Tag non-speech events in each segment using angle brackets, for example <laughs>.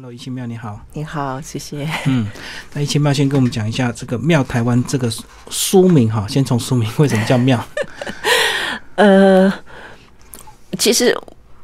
Hello，一清庙你好，你好，谢谢。嗯，那一清庙先跟我们讲一下这个“庙台湾”这个书名哈，先从书名为什么叫庙？<laughs> 呃，其实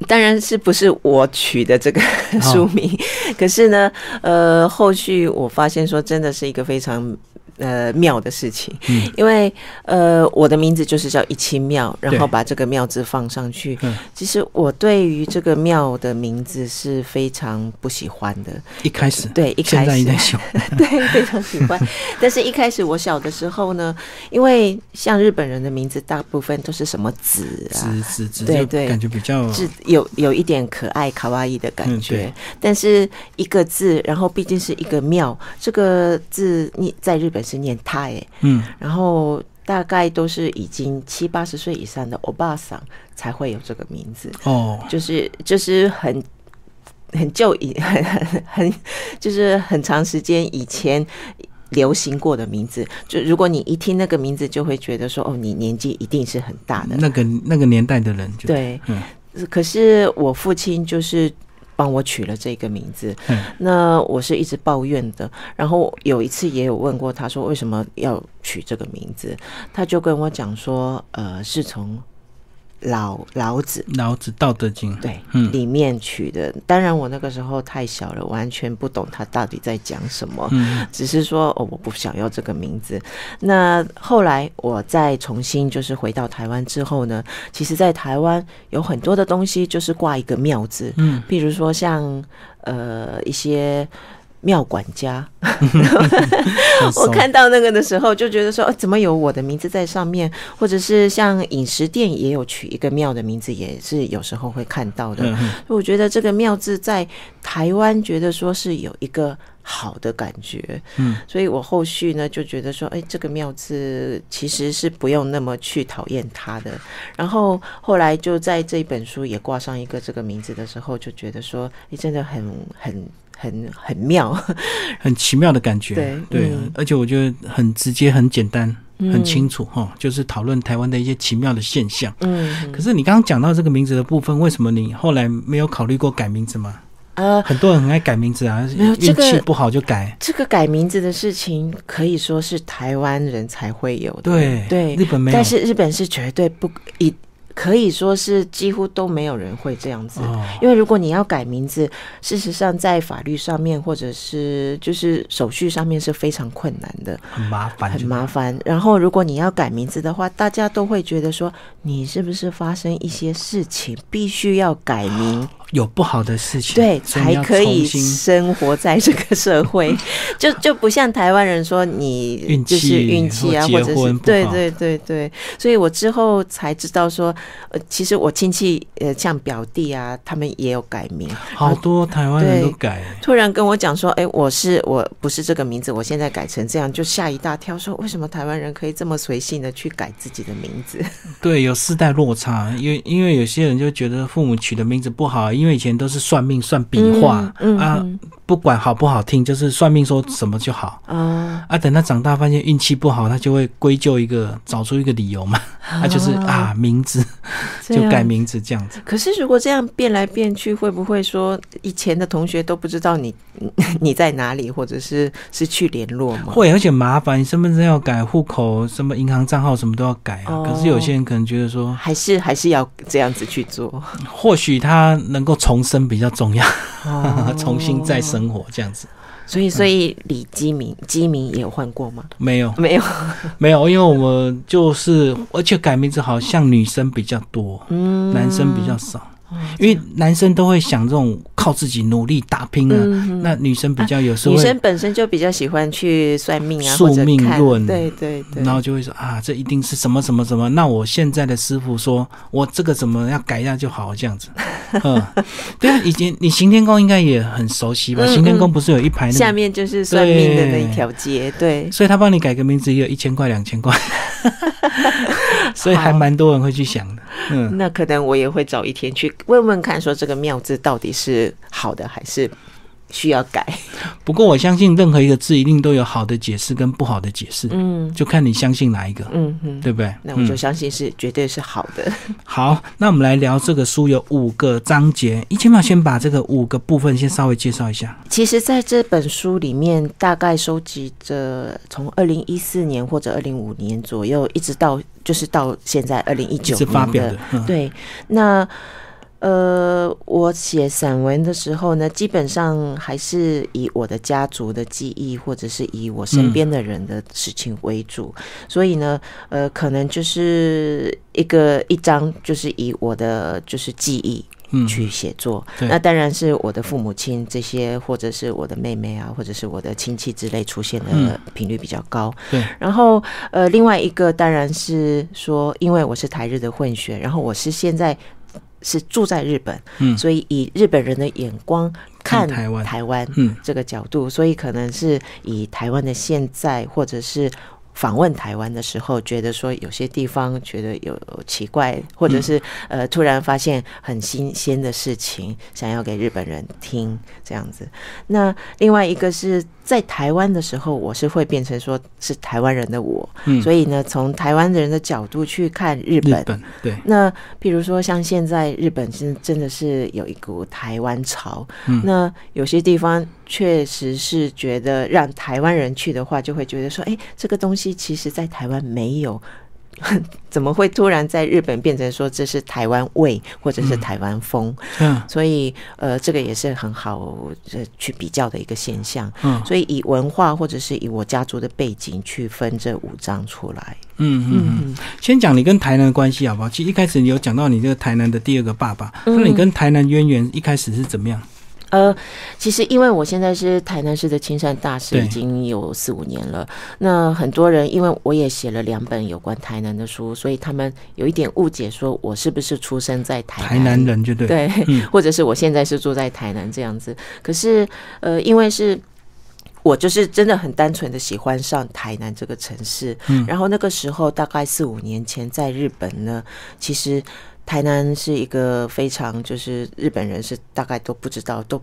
当然是不是我取的这个 <laughs> 书名，可是呢，呃，后续我发现说真的是一个非常。呃，庙的事情，嗯，因为呃，我的名字就是叫一清庙，然后把这个庙字放上去。嗯，其实我对于这个庙的名字是非常不喜欢的。一开始，对，一开始，<laughs> 对，非常喜欢。<laughs> 但是一开始我小的时候呢，因为像日本人的名字，大部分都是什么子啊，子子，对对，感觉比较是有有一点可爱卡哇伊的感觉。但是一个字，然后毕竟是一个庙，这个字你在日本。是念他哎，嗯，然后大概都是已经七八十岁以上的欧巴桑才会有这个名字。哦，就是就是很很旧以 <laughs> 很很很就是很长时间以前流行过的名字，就如果你一听那个名字，就会觉得说哦，你年纪一定是很大的。那个那个年代的人就，对，嗯，可是我父亲就是。帮我取了这个名字，那我是一直抱怨的。然后有一次也有问过他说为什么要取这个名字，他就跟我讲说，呃，是从。老老子，老子《道德经》对，里面取的。当然，我那个时候太小了，完全不懂他到底在讲什么。嗯，只是说哦，我不想要这个名字。那后来我再重新就是回到台湾之后呢，其实，在台湾有很多的东西就是挂一个“庙”字。嗯，譬如说像呃一些。庙管家，我看到那个的时候就觉得说，怎么有我的名字在上面？或者是像饮食店也有取一个庙的名字，也是有时候会看到的。我觉得这个庙字在台湾，觉得说是有一个好的感觉。嗯，所以我后续呢就觉得说，哎，这个庙字其实是不用那么去讨厌它的。然后后来就在这本书也挂上一个这个名字的时候，就觉得说，哎，真的很很。很很妙，<laughs> 很奇妙的感觉。对对，而且我觉得很直接、很简单、很清楚哈，就是讨论台湾的一些奇妙的现象。嗯，可是你刚刚讲到这个名字的部分，为什么你后来没有考虑过改名字吗？呃，很多人很爱改名字啊，运气不好就改。这个改名字的事情可以说是台湾人才会有的。对对，日本没有，但是日本是绝对不一。可以说是几乎都没有人会这样子，因为如果你要改名字，事实上在法律上面或者是就是手续上面是非常困难的，很麻烦，很麻烦。然后如果你要改名字的话，大家都会觉得说你是不是发生一些事情，必须要改名。有不好的事情，对，才可以生活在这个社会，<laughs> 就就不像台湾人说你就是运气啊，或者是对对对对，所以我之后才知道说，呃，其实我亲戚呃像表弟啊，他们也有改名，好多台湾人都改，突然跟我讲说，哎，我是我不是这个名字，我现在改成这样，就吓一大跳，说为什么台湾人可以这么随性的去改自己的名字？对，有世代落差，因为因为有些人就觉得父母取的名字不好，因为以前都是算命算笔画啊，不管好不好听，就是算命说什么就好啊。啊，等他长大发现运气不好，他就会归咎一个，找出一个理由嘛。他就是啊，名字 <laughs> 就改名字这样子。可是如果这样变来变去，会不会说以前的同学都不知道你 <laughs> 你在哪里，或者是失去联络吗？会，而且麻烦，身份证要改，户口什么银行账号什么都要改啊。可是有些人可能觉得说，还是还是要这样子去做。或许他能够。重生比较重要，<laughs> 重新再生活这样子。所以，所以李基明，基明也有换过吗？没有，没有，<laughs> 没有，因为我们就是，而且改名字好像女生比较多，嗯，男生比较少。因为男生都会想这种靠自己努力打拼啊，那女生比较有时候女生本身就比较喜欢去算命啊，宿命论，对对对，然后就会说啊，这一定是什么什么什么，那我现在的师傅说我这个怎么要改一下就好这样子，<laughs> 嗯，对啊，以前你行天宫应该也很熟悉吧？行天宫不是有一排下面就是算命的那一条街，对，所以他帮你改个名字也有一千块两千块，<laughs> <laughs> 所以还蛮多人会去想的，嗯，那可能我也会早一天去。问问看，说这个“妙”字到底是好的还是需要改。不过我相信任何一个字一定都有好的解释跟不好的解释，嗯，就看你相信哪一个，嗯嗯，对不对？那我就相信是绝对是好的。<laughs> 好，那我们来聊这个书有五个章节，一千码先把这个五个部分先稍微介绍一下。其实，在这本书里面，大概收集着从二零一四年或者二零五年左右，一直到就是到现在二零一九年的，对，那。呃，我写散文的时候呢，基本上还是以我的家族的记忆，或者是以我身边的人的事情为主。所以呢，呃，可能就是一个一张，就是以我的就是记忆去写作。那当然是我的父母亲这些，或者是我的妹妹啊，或者是我的亲戚之类出现的频率比较高。对。然后呃，另外一个当然是说，因为我是台日的混血，然后我是现在。是住在日本，嗯，所以以日本人的眼光看台湾，台湾，嗯，这个角度，所以可能是以台湾的现在，或者是。访问台湾的时候，觉得说有些地方觉得有奇怪，或者是呃突然发现很新鲜的事情，想要给日本人听这样子。那另外一个是在台湾的时候，我是会变成说是台湾人的我，所以呢，从台湾人的角度去看日本。对。那比如说像现在日本真真的是有一股台湾潮，那有些地方。确实是觉得让台湾人去的话，就会觉得说，哎，这个东西其实在台湾没有，<laughs> 怎么会突然在日本变成说这是台湾味或者是台湾风？嗯，所以呃，这个也是很好去比较的一个现象。嗯，所以以文化或者是以我家族的背景去分这五章出来。嗯嗯嗯，先讲你跟台南的关系好不好？其实一开始你有讲到你这个台南的第二个爸爸，那你跟台南渊源一开始是怎么样？呃，其实因为我现在是台南市的青山大使，已经有四五年了。那很多人因为我也写了两本有关台南的书，所以他们有一点误解，说我是不是出生在台南台南人就对，对，或者是我现在是住在台南这样子。可是呃，因为是我就是真的很单纯的喜欢上台南这个城市，嗯，然后那个时候大概四五年前在日本呢，其实。台南是一个非常，就是日本人是大概都不知道，都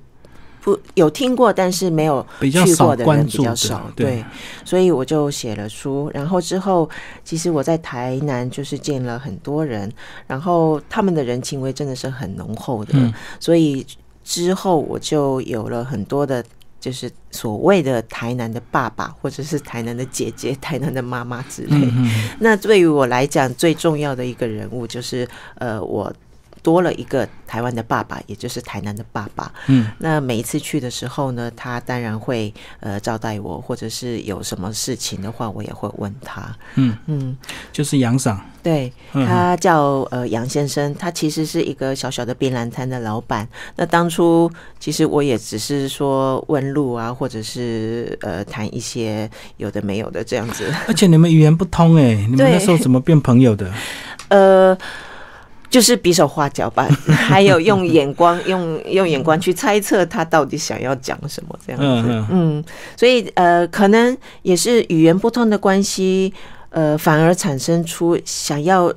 不有听过，但是没有去过的人比较少。对，所以我就写了书。然后之后，其实我在台南就是见了很多人，然后他们的人情味真的是很浓厚的。所以之后我就有了很多的。就是所谓的台南的爸爸，或者是台南的姐姐、<laughs> 台南的妈妈之类。那对于我来讲，最重要的一个人物就是，呃，我。多了一个台湾的爸爸，也就是台南的爸爸。嗯，那每一次去的时候呢，他当然会呃招待我，或者是有什么事情的话，我也会问他。嗯嗯，就是杨赏，对他叫呃杨先生，他其实是一个小小的槟榔摊的老板。那当初其实我也只是说问路啊，或者是呃谈一些有的没有的这样子。而且你们语言不通哎，你们那时候怎么变朋友的？<laughs> 呃。就是比手画脚吧，<laughs> 还有用眼光，<laughs> 用用眼光去猜测他到底想要讲什么这样子。嗯，所以呃，可能也是语言不通的关系，呃，反而产生出想要。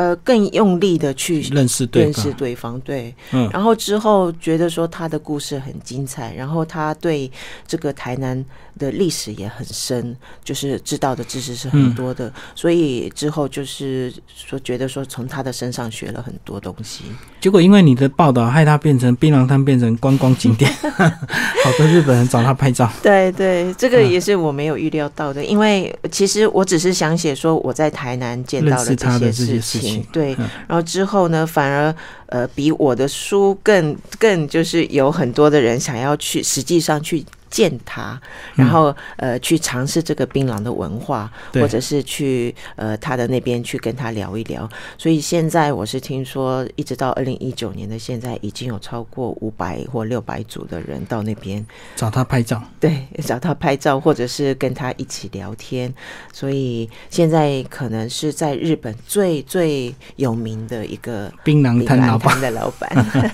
呃，更用力的去认识认识对方，对，嗯，然后之后觉得说他的故事很精彩，然后他对这个台南的历史也很深，就是知道的知识是很多的，所以之后就是说觉得说从他的身上学了很多东西。结果因为你的报道，害他变成槟榔摊变成观光景点，<laughs> 好多日本人找他拍照。<laughs> 对对，这个也是我没有预料到的，因为其实我只是想写说我在台南见到了这些事情。对，然后之后呢，反而呃，比我的书更更就是有很多的人想要去，实际上去。见他，然后呃去尝试这个槟榔的文化，或者是去呃他的那边去跟他聊一聊。所以现在我是听说，一直到二零一九年的现在，已经有超过五百或六百组的人到那边找他拍照，对，找他拍照，或者是跟他一起聊天。所以现在可能是在日本最最有名的一个槟榔摊老板的老板，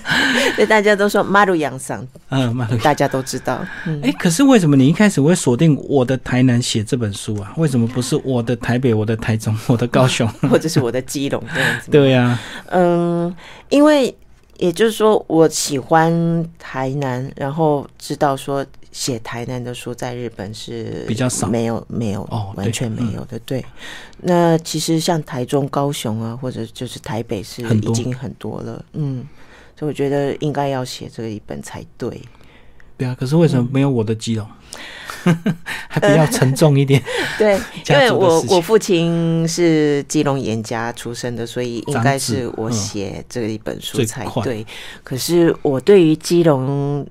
<laughs> 对大家都说马路洋桑，嗯，马路大家都知道，嗯。哎，可是为什么你一开始会锁定我的台南写这本书啊？为什么不是我的台北、我的台中、我的高雄，<laughs> 或者是我的基隆这样子？对呀，嗯，因为也就是说，我喜欢台南，然后知道说写台南的书在日本是比较少，没有没有哦，完全没有的。对，那其实像台中、高雄啊，或者就是台北是已经很多了。嗯，所以我觉得应该要写这一本才对。对啊，可是为什么没有我的基隆？<laughs> 还比较沉重一点。<laughs> 对，因为我我父亲是基隆严家出生的，所以应该是我写这一本书才对。可是我对于基隆，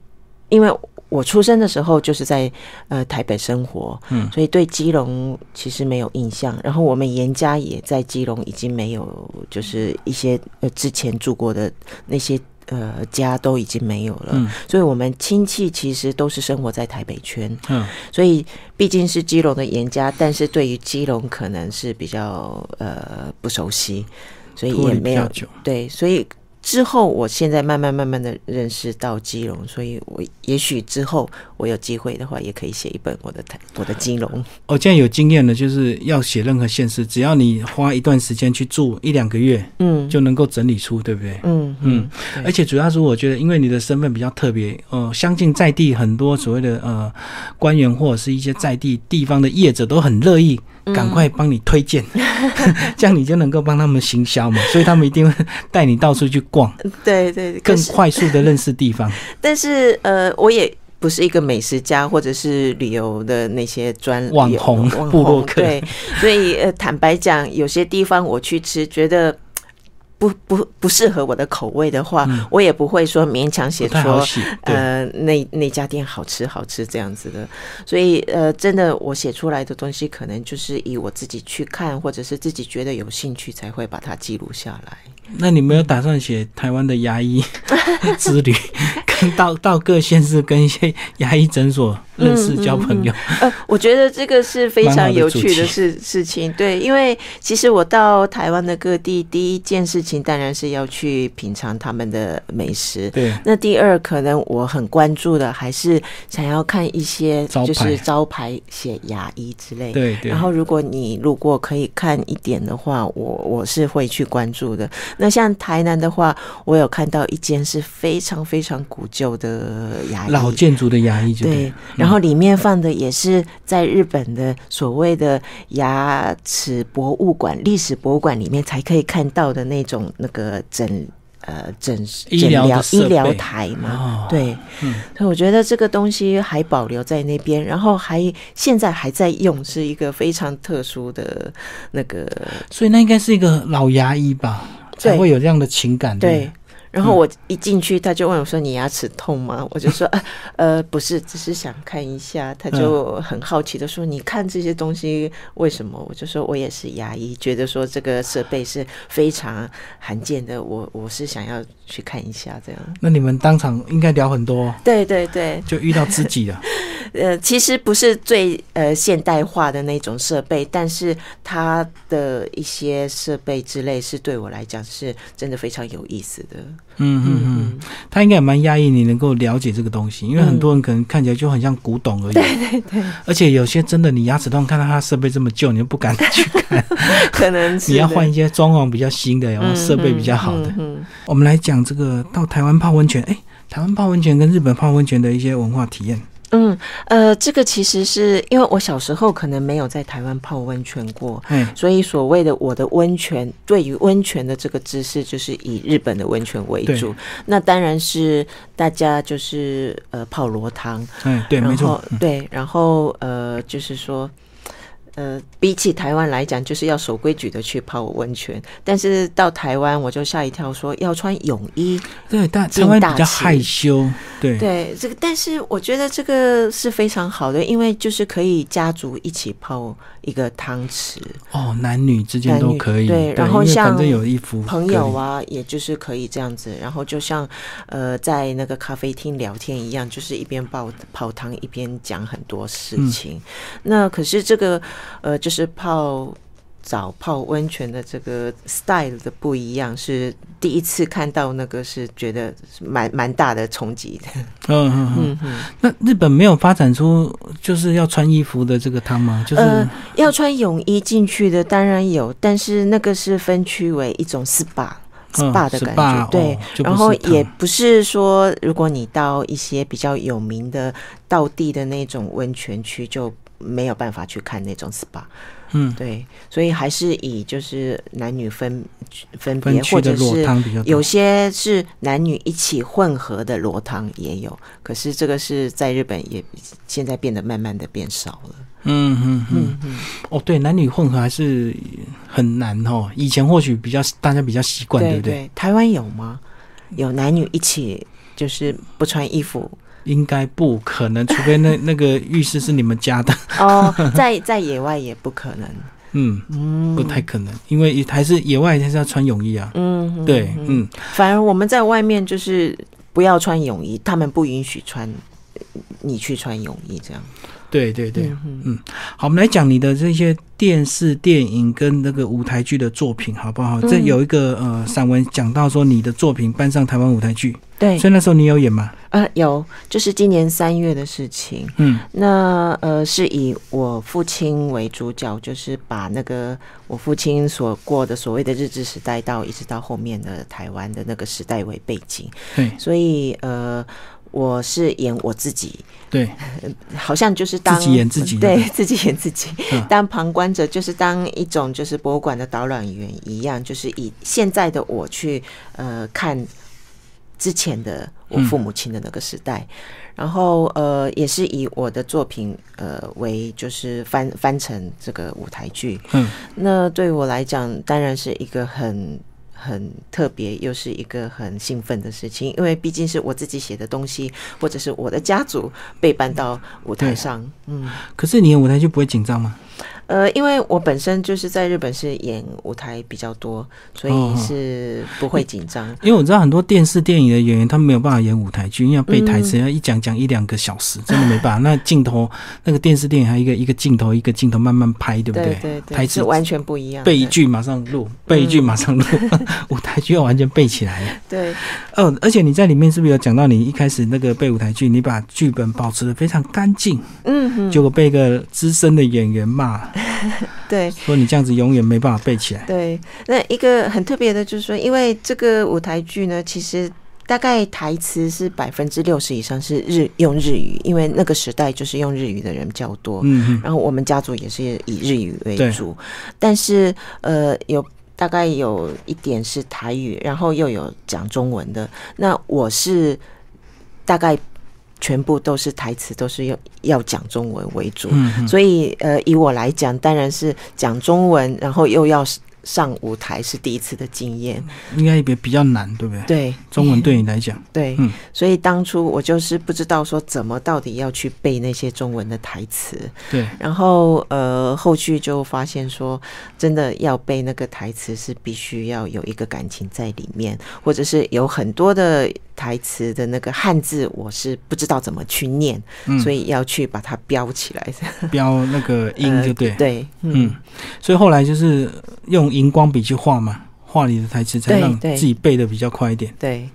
因为我出生的时候就是在呃台北生活，嗯，所以对基隆其实没有印象。然后我们严家也在基隆，已经没有就是一些呃之前住过的那些。呃，家都已经没有了，所以我们亲戚其实都是生活在台北圈。嗯，所以毕竟是基隆的严家，但是对于基隆可能是比较呃不熟悉，所以也没有对，所以。之后，我现在慢慢慢慢的认识到基隆，所以我也许之后我有机会的话，也可以写一本我的台我的基隆。哦，这样有经验的，就是要写任何现实，只要你花一段时间去住一两个月，嗯，就能够整理出，对不对？嗯嗯。而且主要是我觉得，因为你的身份比较特别，呃，相信在地很多所谓的呃官员或者是一些在地地方的业者都很乐意。赶快帮你推荐，<laughs> 这样你就能够帮他们行销嘛，所以他们一定会 <laughs> 带你到处去逛，对对，更快速的认识地方。<laughs> 但是呃，我也不是一个美食家或者是旅游的那些专网红、部落客，对，所以呃，坦白讲，有些地方我去吃，觉得。不不不适合我的口味的话，我也不会说勉强写说，呃，那那家店好吃好吃这样子的。所以呃，真的我写出来的东西，可能就是以我自己去看，或者是自己觉得有兴趣，才会把它记录下来。那你没有打算写台湾的牙医 <laughs> 之旅，跟到到各县市跟一些牙医诊所认识交朋友？呃，我觉得这个是非常有趣的事事情。对，因为其实我到台湾的各地，第一件事情当然是要去品尝他们的美食。对。那第二，可能我很关注的还是想要看一些就是招牌写牙医之类。对对。然后，如果你如果可以看一点的话，我我是会去关注的。那像台南的话，我有看到一间是非常非常古旧的牙医，老建筑的牙医，对。然后里面放的也是在日本的所谓的牙齿博物馆、历史博物馆里面才可以看到的那种那个诊呃诊诊疗医疗台嘛，对。所以我觉得这个东西还保留在那边，然后还现在还在用，是一个非常特殊的那个。所以那应该是一个老牙医吧？才会有这样的情感。对，然后我一进去，他就问我说：“你牙齿痛吗？”我就说：“呃，不是，只是想看一下。”他就很好奇的说：“你看这些东西为什么？”我就说：“我也是牙医，觉得说这个设备是非常罕见的，我我是想要去看一下这样。”那你们当场应该聊很多。对对对，就遇到知己了。<laughs> 呃，其实不是最呃现代化的那种设备，但是它的一些设备之类是对我来讲是真的非常有意思的。嗯嗯嗯，他应该也蛮压抑你能够了解这个东西，因为很多人可能看起来就很像古董而已。对对对。而且有些真的，你牙齿痛，看到他设备这么旧，你就不敢去看。可能你要换一些装潢比较新的，然后设备比较好的。我们来讲这个到台湾泡温泉，哎，台湾泡温泉跟日本泡温泉的一些文化体验。嗯，呃，这个其实是因为我小时候可能没有在台湾泡温泉过，嗯，所以所谓的我的温泉，对于温泉的这个知识，就是以日本的温泉为主。那当然是大家就是呃泡罗汤，嗯，对，没错，对，然后呃就是说。呃，比起台湾来讲，就是要守规矩的去泡温泉。但是到台湾，我就吓一跳，说要穿泳衣。对，但台湾比较害羞。对对，这个，但是我觉得这个是非常好的，因为就是可以家族一起泡一个汤池。哦，男女之间都可以。对，然后像有衣服朋友啊，也就是可以这样子。然后就像呃，在那个咖啡厅聊天一样，就是一边泡泡汤一边讲很多事情。那可是这个。呃，就是泡澡、泡温泉的这个 style 的不一样，是第一次看到那个，是觉得蛮蛮大的冲击的。嗯嗯嗯。那日本没有发展出就是要穿衣服的这个汤吗？就是要穿泳衣进去的，当然有，但是那个是分区为一种 SPA。SPA 的感觉，对。然后也不是说，如果你到一些比较有名的道地的那种温泉区，就没有办法去看那种 SPA。嗯，对，所以还是以就是男女分分别，或者是有些是男女一起混合的裸汤也有，可是这个是在日本也现在变得慢慢的变少了。嗯嗯嗯嗯，哦，对，男女混合还是很难哦。以前或许比较大家比较习惯，对不对？台湾有吗？有男女一起就是不穿衣服？应该不可能，除非那那个浴室是你们家的。<laughs> 哦，在在野外也不可能，嗯，不太可能，因为还是野外还是要穿泳衣啊，嗯，对，嗯，反而我们在外面就是不要穿泳衣，他们不允许穿，你去穿泳衣这样。对对对，嗯，好，我们来讲你的这些电视、电影跟那个舞台剧的作品，好不好？这有一个呃散文讲到说你的作品搬上台湾舞台剧，对，所以那时候你有演吗？呃，有，就是今年三月的事情。嗯，那呃是以我父亲为主角，就是把那个我父亲所过的所谓的日治时代，到一直到后面的台湾的那个时代为背景。对，所以呃。我是演我自己，对，<laughs> 好像就是当自己演自己，对 <laughs> 自己演自己，当旁观者，就是当一种就是博物馆的导览员一样，就是以现在的我去呃看之前的我父母亲的那个时代，然后呃也是以我的作品呃为就是翻翻成这个舞台剧，嗯，那对我来讲当然是一个很。很特别，又是一个很兴奋的事情，因为毕竟是我自己写的东西，或者是我的家族被搬到舞台上。嗯，可是你演舞台就不会紧张吗？呃，因为我本身就是在日本是演舞台比较多，所以是不会紧张。因为我知道很多电视电影的演员，他们没有办法演舞台剧，因为要背台词，要一讲讲一两个小时，真的没办法。那镜头，那个电视电影还一个一个镜头一个镜头慢慢拍，对不对？对对，台词完全不一样。背一句马上录，背一句马上录，<laughs> 舞台剧要完全背起来。对。哦，而且你在里面是不是有讲到你一开始那个背舞台剧，你把剧本保持的非常干净？嗯哼。结果被一个资深的演员骂。<laughs> 对，说你这样子永远没办法背起来。对，那一个很特别的，就是说，因为这个舞台剧呢，其实大概台词是百分之六十以上是日用日语，因为那个时代就是用日语的人较多。嗯，然后我们家族也是以日语为主，但是呃，有大概有一点是台语，然后又有讲中文的。那我是大概。全部都是台词，都是要要讲中文为主，所以呃，以我来讲，当然是讲中文，然后又要。上舞台是第一次的经验，应该也比较难，对不对？对，中文对你来讲，对，嗯，所以当初我就是不知道说怎么到底要去背那些中文的台词，对，然后呃，后续就发现说，真的要背那个台词是必须要有一个感情在里面，或者是有很多的台词的那个汉字，我是不知道怎么去念，所以要去把它标起来，<laughs> 标那个音就对，对，嗯，所以后来就是用。荧光笔去画嘛，画你的台词，才让自己背的比较快一点。对，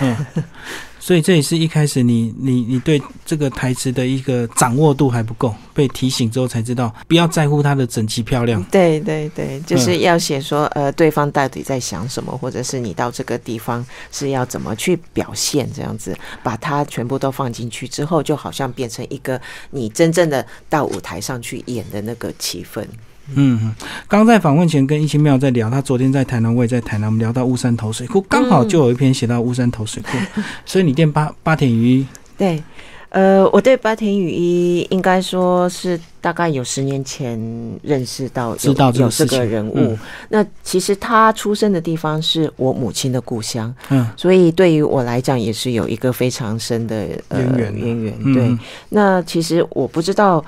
嗯，<laughs> 所以这也是一开始你你你对这个台词的一个掌握度还不够，被提醒之后才知道不要在乎它的整齐漂亮。对对对，就是要写说呃对方到底在想什么，或者是你到这个地方是要怎么去表现，这样子把它全部都放进去之后，就好像变成一个你真正的到舞台上去演的那个气氛。嗯，刚在访问前跟一清妙在聊，他昨天在台南，我也在台南，我们聊到乌山头水库，刚好就有一篇写到乌山头水库，<laughs> 所以你店八八田雨对，呃，我对八田雨衣应该说是大概有十年前认识到知道有这个人物，那其实他出生的地方是我母亲的故乡，嗯，所以对于我来讲也是有一个非常深的渊源渊源，对，那其实我不知道。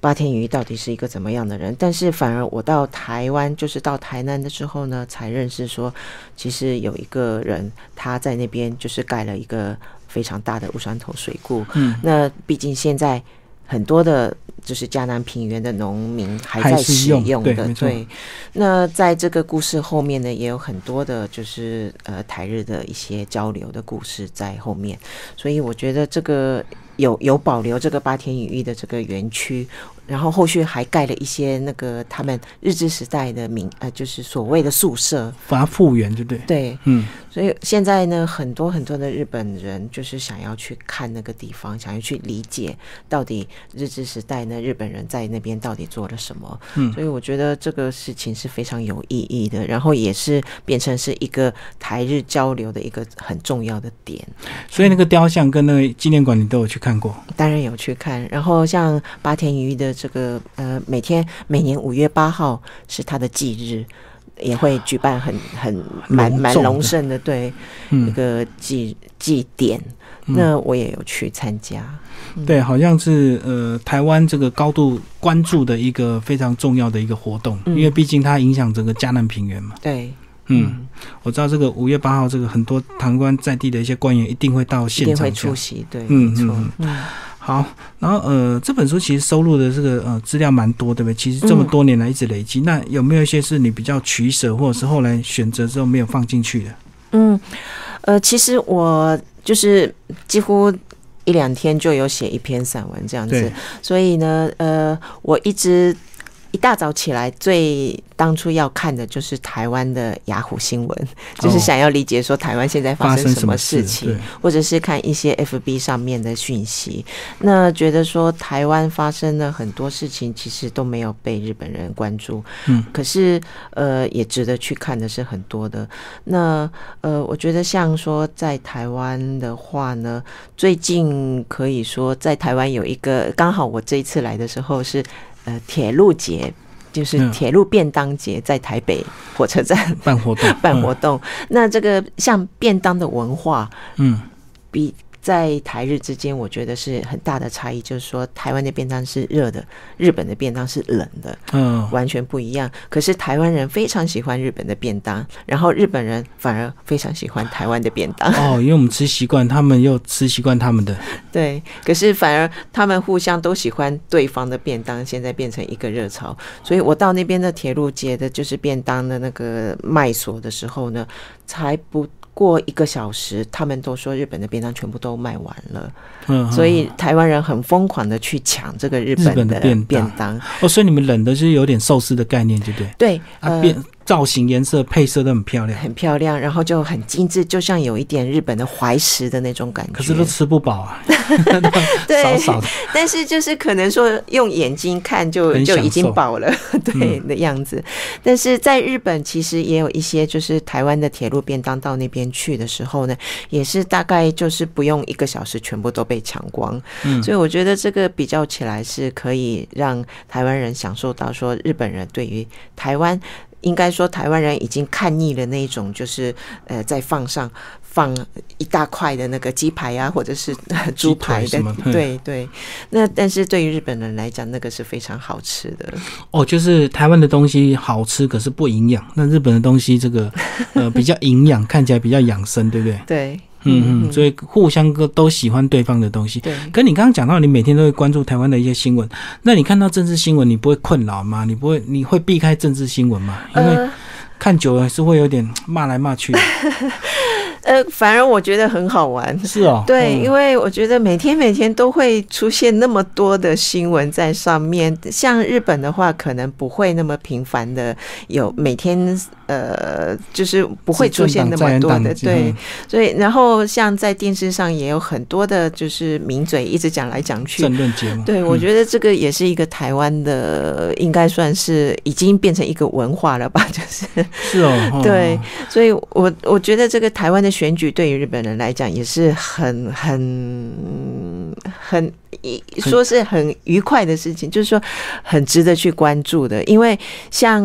八天鱼到底是一个怎么样的人？但是反而我到台湾，就是到台南的时候呢，才认识说，其实有一个人他在那边就是盖了一个非常大的乌山头水库。嗯，那毕竟现在很多的，就是嘉南平原的农民还在使用的。对，那在这个故事后面呢，也有很多的，就是呃台日的一些交流的故事在后面。所以我觉得这个。有有保留这个八田雨郁的这个园区，然后后续还盖了一些那个他们日治时代的民呃，就是所谓的宿舍，把它复原，对不对？对，嗯。所以现在呢，很多很多的日本人就是想要去看那个地方，想要去理解到底日治时代呢，日本人在那边到底做了什么。嗯。所以我觉得这个事情是非常有意义的，然后也是变成是一个台日交流的一个很重要的点。所以那个雕像跟那个纪念馆，你都有去看过？当然有去看。然后像八田鱼的。这个呃，每天每年五月八号是他的忌日，也会举办很很蛮蛮隆盛的对一个祭祭典。那我也有去参加，对，好像是呃台湾这个高度关注的一个非常重要的一个活动，因为毕竟它影响整个嘉南平原嘛。对，嗯，我知道这个五月八号，这个很多台湾在地的一些官员一定会到现场出席。对，嗯嗯。嗯。好，然后呃，这本书其实收录的这个呃资料蛮多，对不对？其实这么多年来一直累积，那有没有一些是你比较取舍，或者是后来选择之后没有放进去的？嗯，呃，其实我就是几乎一两天就有写一篇散文这样子，所以呢，呃，我一直。一大早起来，最当初要看的就是台湾的雅虎新闻，就是想要理解说台湾现在发生什么事情，或者是看一些 FB 上面的讯息。那觉得说台湾发生了很多事情，其实都没有被日本人关注。嗯，可是呃，也值得去看的是很多的。那呃，我觉得像说在台湾的话呢，最近可以说在台湾有一个，刚好我这一次来的时候是。呃，铁路节就是铁路便当节，在台北火车站办活动，<laughs> 办活动。那这个像便当的文化，嗯，比。在台日之间，我觉得是很大的差异，就是说台湾的便当是热的，日本的便当是冷的，嗯，完全不一样。可是台湾人非常喜欢日本的便当，然后日本人反而非常喜欢台湾的便当。哦，因为我们吃习惯，他们又吃习惯他们的。<laughs> 对，可是反而他们互相都喜欢对方的便当，现在变成一个热潮。所以我到那边的铁路街的，就是便当的那个卖所的时候呢，才不。过一个小时，他们都说日本的便当全部都卖完了，嗯，所以台湾人很疯狂的去抢这个日本的便当。哦，所以你们冷的是有点寿司的概念，对不对？对，啊变。造型、颜色、配色都很漂亮，很漂亮，然后就很精致，就像有一点日本的怀石的那种感觉。可是都吃不饱啊，<laughs> <laughs> 对，少少的。但是就是可能说用眼睛看就就已经饱了，<laughs> 对的样子。但是在日本其实也有一些，就是台湾的铁路便当到那边去的时候呢，也是大概就是不用一个小时，全部都被抢光。嗯，所以我觉得这个比较起来是可以让台湾人享受到说日本人对于台湾。应该说，台湾人已经看腻了那种，就是呃，在放上放一大块的那个鸡排啊，或者是猪排的，对对。那但是对于日本人来讲，那个是非常好吃的。哦，就是台湾的东西好吃，可是不营养。那日本的东西，这个呃比较营养，看起来比较养生，对不对？<laughs> 对。嗯嗯，所以互相都都喜欢对方的东西。对，可你刚刚讲到，你每天都会关注台湾的一些新闻，那你看到政治新闻，你不会困扰吗？你不会，你会避开政治新闻吗？因为看久了是会有点骂来骂去。<laughs> 呃，反而我觉得很好玩。是哦，对，因为我觉得每天每天都会出现那么多的新闻在上面。像日本的话，可能不会那么频繁的有每天，呃，就是不会出现那么多的。对，所以然后像在电视上也有很多的，就是名嘴一直讲来讲去。政论节目。对，我觉得这个也是一个台湾的，应该算是已经变成一个文化了吧？<laughs> 就是。是哦。对，所以我我觉得这个台湾的。选举对于日本人来讲也是很很很一说是很愉快的事情，就是说很值得去关注的，因为像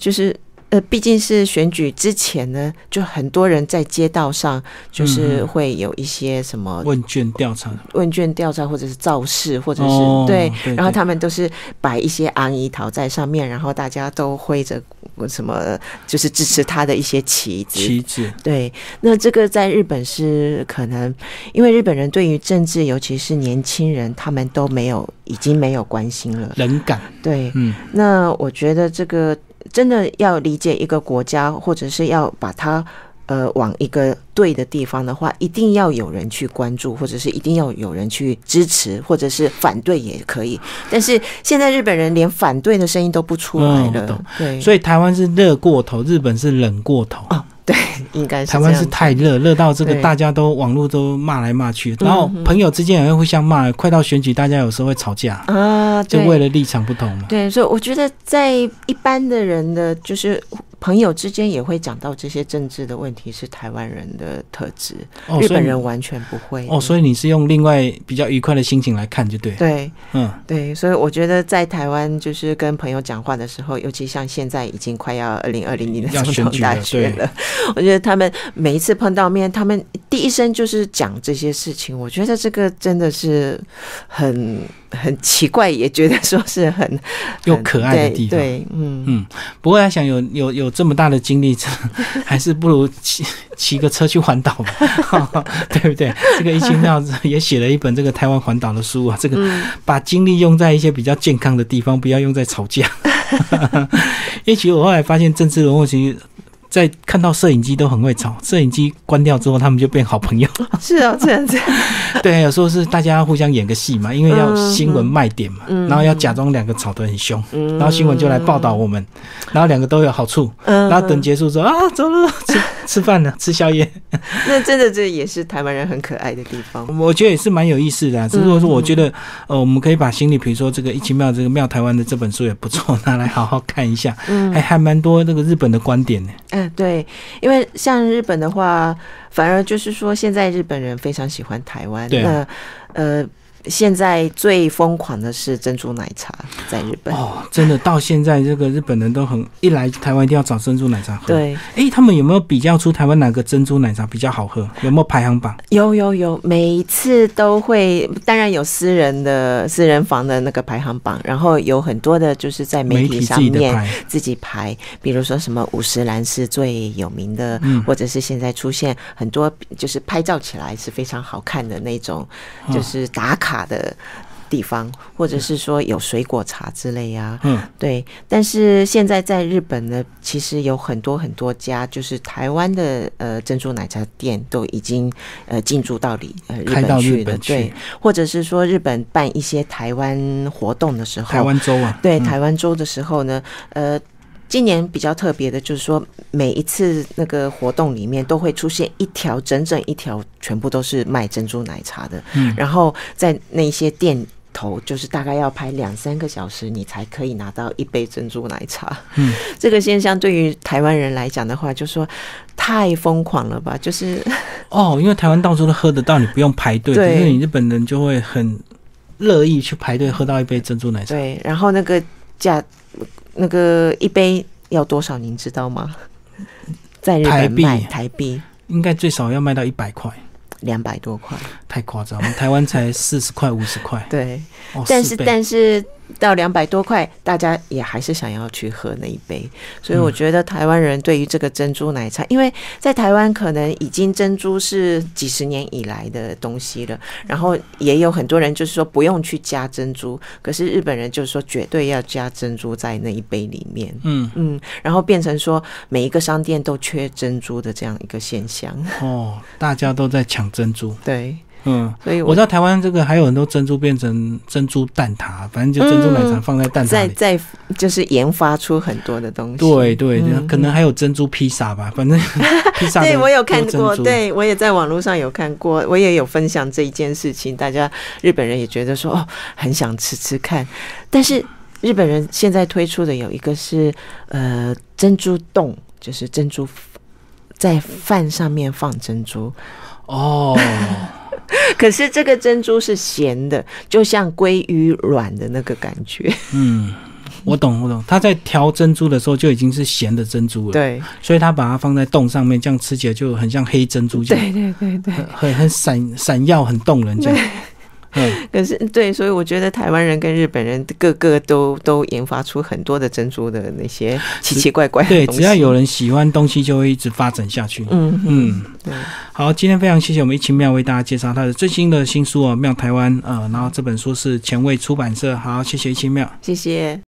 就是。呃，毕竟是选举之前呢，就很多人在街道上，就是会有一些什么问卷调查、问卷调查，或者是造势，或者是对，然后他们都是摆一些昂姨桃在上面，然后大家都挥着什么，就是支持他的一些旗子。旗子对，那这个在日本是可能，因为日本人对于政治，尤其是年轻人，他们都没有，已经没有关心了，冷感。对，嗯，那我觉得这个。真的要理解一个国家，或者是要把它呃往一个对的地方的话，一定要有人去关注，或者是一定要有人去支持，或者是反对也可以。但是现在日本人连反对的声音都不出来了，对，所以台湾是热过头，日本是冷过头。对，<laughs> 应该是台湾是太热，热到这个大家都网络都骂来骂去，然后朋友之间也会互相骂。快到选举，大家有时候会吵架啊，就为了立场不同嘛。对，所以我觉得在一般的人的就是。朋友之间也会讲到这些政治的问题，是台湾人的特质，日本人完全不会。哦，所以你是用另外比较愉快的心情来看，就对。对，嗯，对，所以我觉得在台湾就是跟朋友讲话的时候，尤其像现在已经快要二零二零年的总统大选了，<laughs> 我觉得他们每一次碰到面，他们第一声就是讲这些事情。我觉得这个真的是很。很奇怪，也觉得说是很 <laughs> 又可爱的地方。对，嗯嗯。不过，他想有有有这么大的精力，还是不如骑 <laughs> 骑个车去环岛吧，<laughs> 对不对？这个一清妙也写了一本这个台湾环岛的书啊。这个把精力用在一些比较健康的地方，不要用在吵架。因为其实我后来发现，政治人物其实。在看到摄影机都很会吵，摄影机关掉之后，他们就变好朋友。<laughs> 是啊，这样子。<laughs> 对，有时候是大家互相演个戏嘛，因为要新闻卖点嘛，然后要假装两个吵得很凶，然后新闻就来报道我们，然后两个都有好处，然后等结束之后啊，走了，吃 <laughs> 吃饭呢，吃宵夜。<laughs> 那真的这也是台湾人很可爱的地方。我觉得也是蛮有意思的。只是说，我觉得呃，我们可以把心里，比如说这个一奇妙这个妙台湾的这本书也不错，拿来好好看一下。嗯，还还蛮多那个日本的观点呢。嗯，对，因为像日本的话，反而就是说，现在日本人非常喜欢台湾。那呃。现在最疯狂的是珍珠奶茶，在日本哦，真的到现在这个日本人都很一来台湾一定要找珍珠奶茶喝。对，哎，他们有没有比较出台湾哪个珍珠奶茶比较好喝？有没有排行榜？有有有，每一次都会，当然有私人的私人房的那个排行榜，然后有很多的就是在媒体上面自己排，比如说什么五十岚是最有名的，或者是现在出现很多就是拍照起来是非常好看的那种，就是打卡。的地方，或者是说有水果茶之类呀，嗯，对。但是现在在日本呢，其实有很多很多家，就是台湾的呃珍珠奶茶店都已经呃进驻到里呃日本去了，对。或者是说日本办一些台湾活动的时候，台湾周啊，对台湾周的时候呢，呃。今年比较特别的，就是说每一次那个活动里面都会出现一条整整一条，全部都是卖珍珠奶茶的。嗯，然后在那些店头，就是大概要排两三个小时，你才可以拿到一杯珍珠奶茶。嗯，<laughs> 这个现象对于台湾人来讲的话，就说太疯狂了吧？就是 <laughs> 哦，因为台湾到处都喝得到，你不用排队，可是你日本人就会很乐意去排队喝到一杯珍珠奶茶。对，然后那个价。那个一杯要多少？您知道吗？<laughs> 在日本卖台币应该最少要卖到一百块，两百多块，太夸张。台湾才四十块、五十块。对，但是但是。到两百多块，大家也还是想要去喝那一杯，所以我觉得台湾人对于这个珍珠奶茶，因为在台湾可能已经珍珠是几十年以来的东西了，然后也有很多人就是说不用去加珍珠，可是日本人就是说绝对要加珍珠在那一杯里面，嗯。嗯，然后变成说每一个商店都缺珍珠的这样一个现象。哦，大家都在抢珍珠，对。嗯，所以我知道台湾这个还有很多珍珠变成珍珠蛋挞，反正就珍珠奶茶放在蛋挞里，再再就是研发出很多的东西。对对，可能还有珍珠披萨吧，反正 <laughs> 披萨。对我有看过，对我也在网络上有看过，我也有分享这一件事情，大家日本人也觉得说哦，很想吃吃看。但是日本人现在推出的有一个是呃珍珠冻，就是珍珠在饭上面放珍珠哦。<laughs> 可是这个珍珠是咸的，就像鲑鱼卵的那个感觉。嗯，我懂，我懂。他在调珍珠的时候就已经是咸的珍珠了，对，所以他把它放在冻上面，这样吃起来就很像黑珍珠，对对对对，很很闪闪耀，很动人，这样。可是对，所以我觉得台湾人跟日本人个个都都研发出很多的珍珠的那些奇奇怪怪。对，只要有人喜欢东西，就会一直发展下去。嗯嗯，好，今天非常谢谢我们一清妙为大家介绍他的最新的新书哦，《妙台湾》呃，然后这本书是前卫出版社。好，谢谢一清妙，谢谢。